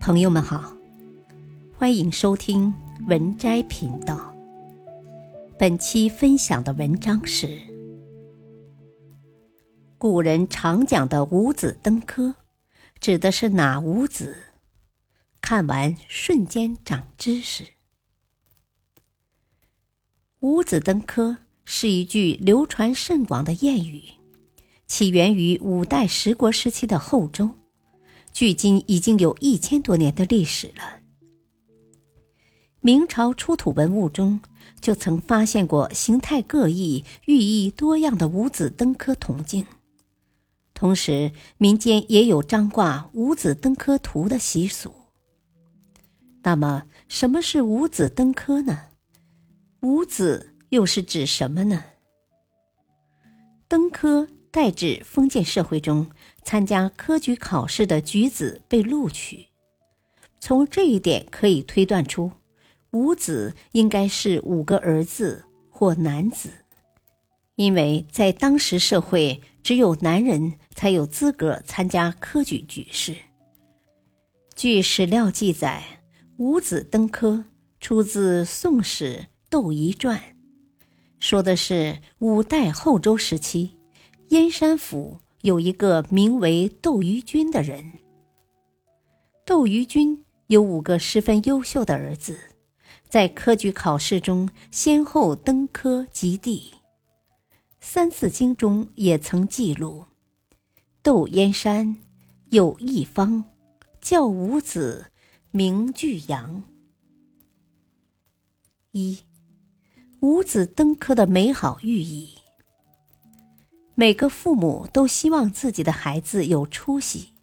朋友们好，欢迎收听文摘频道。本期分享的文章是：古人常讲的五子登科，指的是哪五子？看完瞬间长知识。五子登科是一句流传甚广的谚语，起源于五代十国时期的后周。距今已经有一千多年的历史了。明朝出土文物中就曾发现过形态各异、寓意多样的五子登科铜镜，同时民间也有张挂五子登科图的习俗。那么，什么是五子登科呢？五子又是指什么呢？登科。代指封建社会中参加科举考试的举子被录取，从这一点可以推断出，五子应该是五个儿子或男子，因为在当时社会，只有男人才有资格参加科举举试。据史料记载，五子登科出自《宋史·窦仪传》，说的是五代后周时期。燕山府有一个名为窦于君的人。窦于君有五个十分优秀的儿子，在科举考试中先后登科及第。《三字经》中也曾记录：“窦燕山有一方，教五子，名俱扬。”一五子登科的美好寓意。每个父母都希望自己的孩子有出息，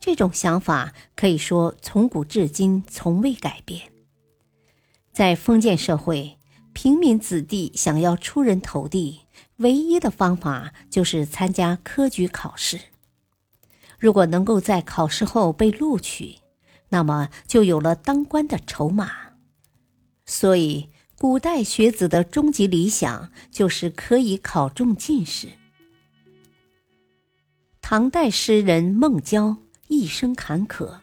这种想法可以说从古至今从未改变。在封建社会，平民子弟想要出人头地，唯一的方法就是参加科举考试。如果能够在考试后被录取，那么就有了当官的筹码。所以，古代学子的终极理想就是可以考中进士。唐代诗人孟郊一生坎坷，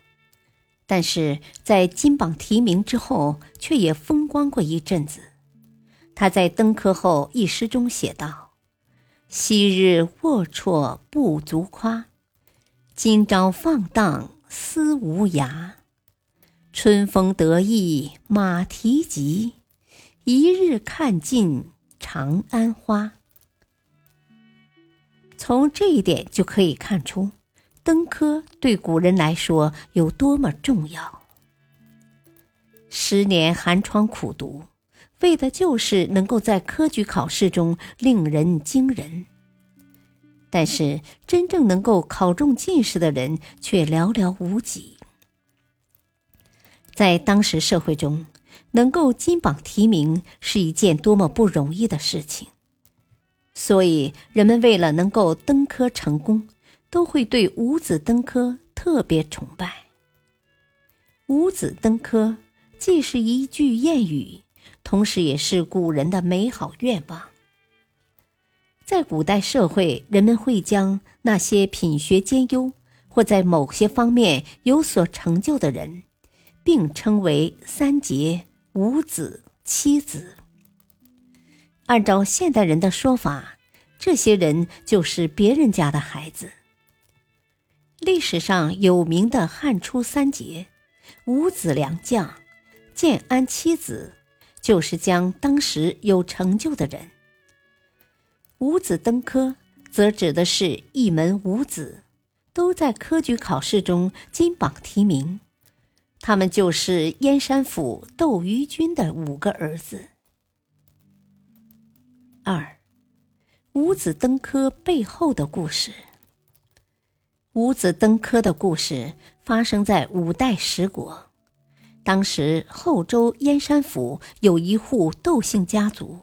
但是在金榜题名之后，却也风光过一阵子。他在登科后一诗中写道：“昔日龌龊不足夸，今朝放荡思无涯。春风得意马蹄疾，一日看尽长安花。”从这一点就可以看出，登科对古人来说有多么重要。十年寒窗苦读，为的就是能够在科举考试中令人惊人。但是，真正能够考中进士的人却寥寥无几。在当时社会中，能够金榜题名是一件多么不容易的事情。所以，人们为了能够登科成功，都会对五子登科特别崇拜。五子登科既是一句谚语，同时也是古人的美好愿望。在古代社会，人们会将那些品学兼优或在某些方面有所成就的人，并称为三杰、五子、七子。按照现代人的说法，这些人就是别人家的孩子。历史上有名的汉初三杰，五子良将，建安七子，就是将当时有成就的人。五子登科，则指的是一门五子，都在科举考试中金榜题名，他们就是燕山府窦于君的五个儿子。二，五子登科背后的故事。五子登科的故事发生在五代十国，当时后周燕山府有一户窦姓家族，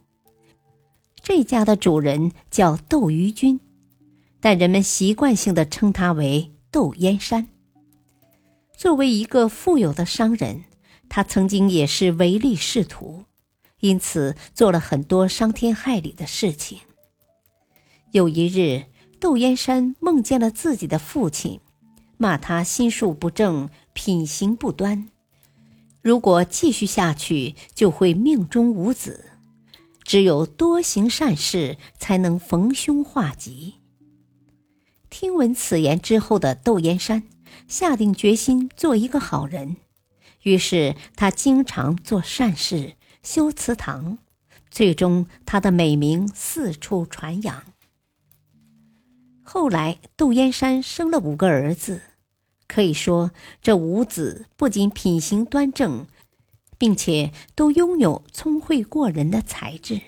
这家的主人叫窦于君，但人们习惯性的称他为窦燕山。作为一个富有的商人，他曾经也是唯利是图。因此，做了很多伤天害理的事情。有一日，窦燕山梦见了自己的父亲，骂他心术不正，品行不端。如果继续下去，就会命中无子。只有多行善事，才能逢凶化吉。听闻此言之后的窦燕山，下定决心做一个好人。于是他经常做善事，修祠堂，最终他的美名四处传扬。后来，窦燕山生了五个儿子，可以说这五子不仅品行端正，并且都拥有聪慧过人的才智。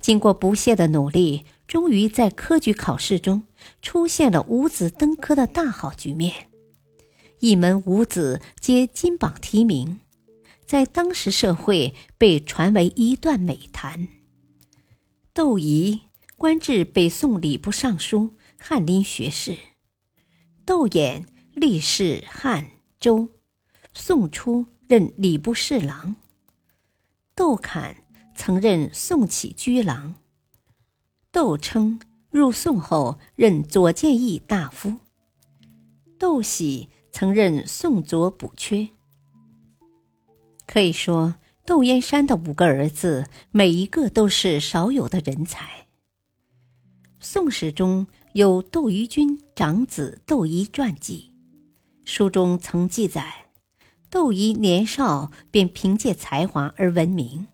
经过不懈的努力，终于在科举考试中出现了五子登科的大好局面。一门五子皆金榜题名，在当时社会被传为一段美谈。窦仪官至北宋礼部尚书、翰林学士；窦衍历仕汉、周，宋初任礼部侍郎；窦侃曾任宋起居郎；窦称入宋后任左谏议大夫；窦喜。曾任宋左补缺，可以说窦燕山的五个儿子每一个都是少有的人才。《宋史》中有窦于君长子窦仪传记，书中曾记载，窦仪年少便凭借才华而闻名。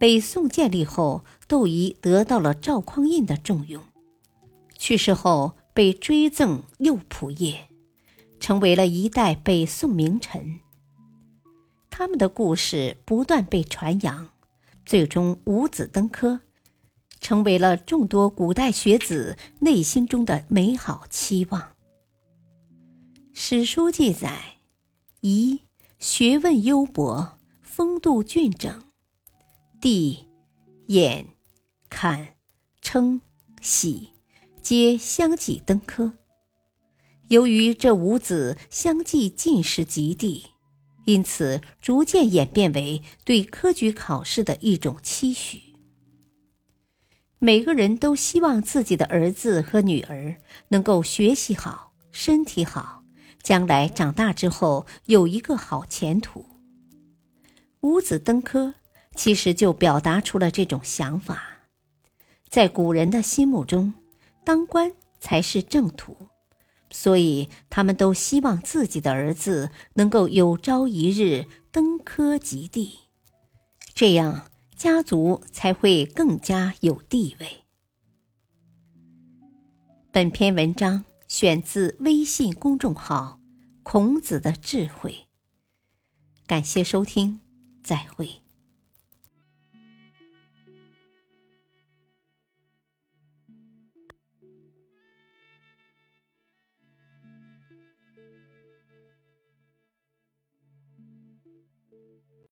北宋建立后，窦仪得到了赵匡胤的重用，去世后被追赠右仆射。成为了一代北宋名臣。他们的故事不断被传扬，最终五子登科，成为了众多古代学子内心中的美好期望。史书记载，仪学问优博，风度俊整；帝、衍、侃、称、喜，皆相继登科。由于这五子相继进士及第，因此逐渐演变为对科举考试的一种期许。每个人都希望自己的儿子和女儿能够学习好、身体好，将来长大之后有一个好前途。五子登科，其实就表达出了这种想法。在古人的心目中，当官才是正途。所以，他们都希望自己的儿子能够有朝一日登科及第，这样家族才会更加有地位。本篇文章选自微信公众号“孔子的智慧”，感谢收听，再会。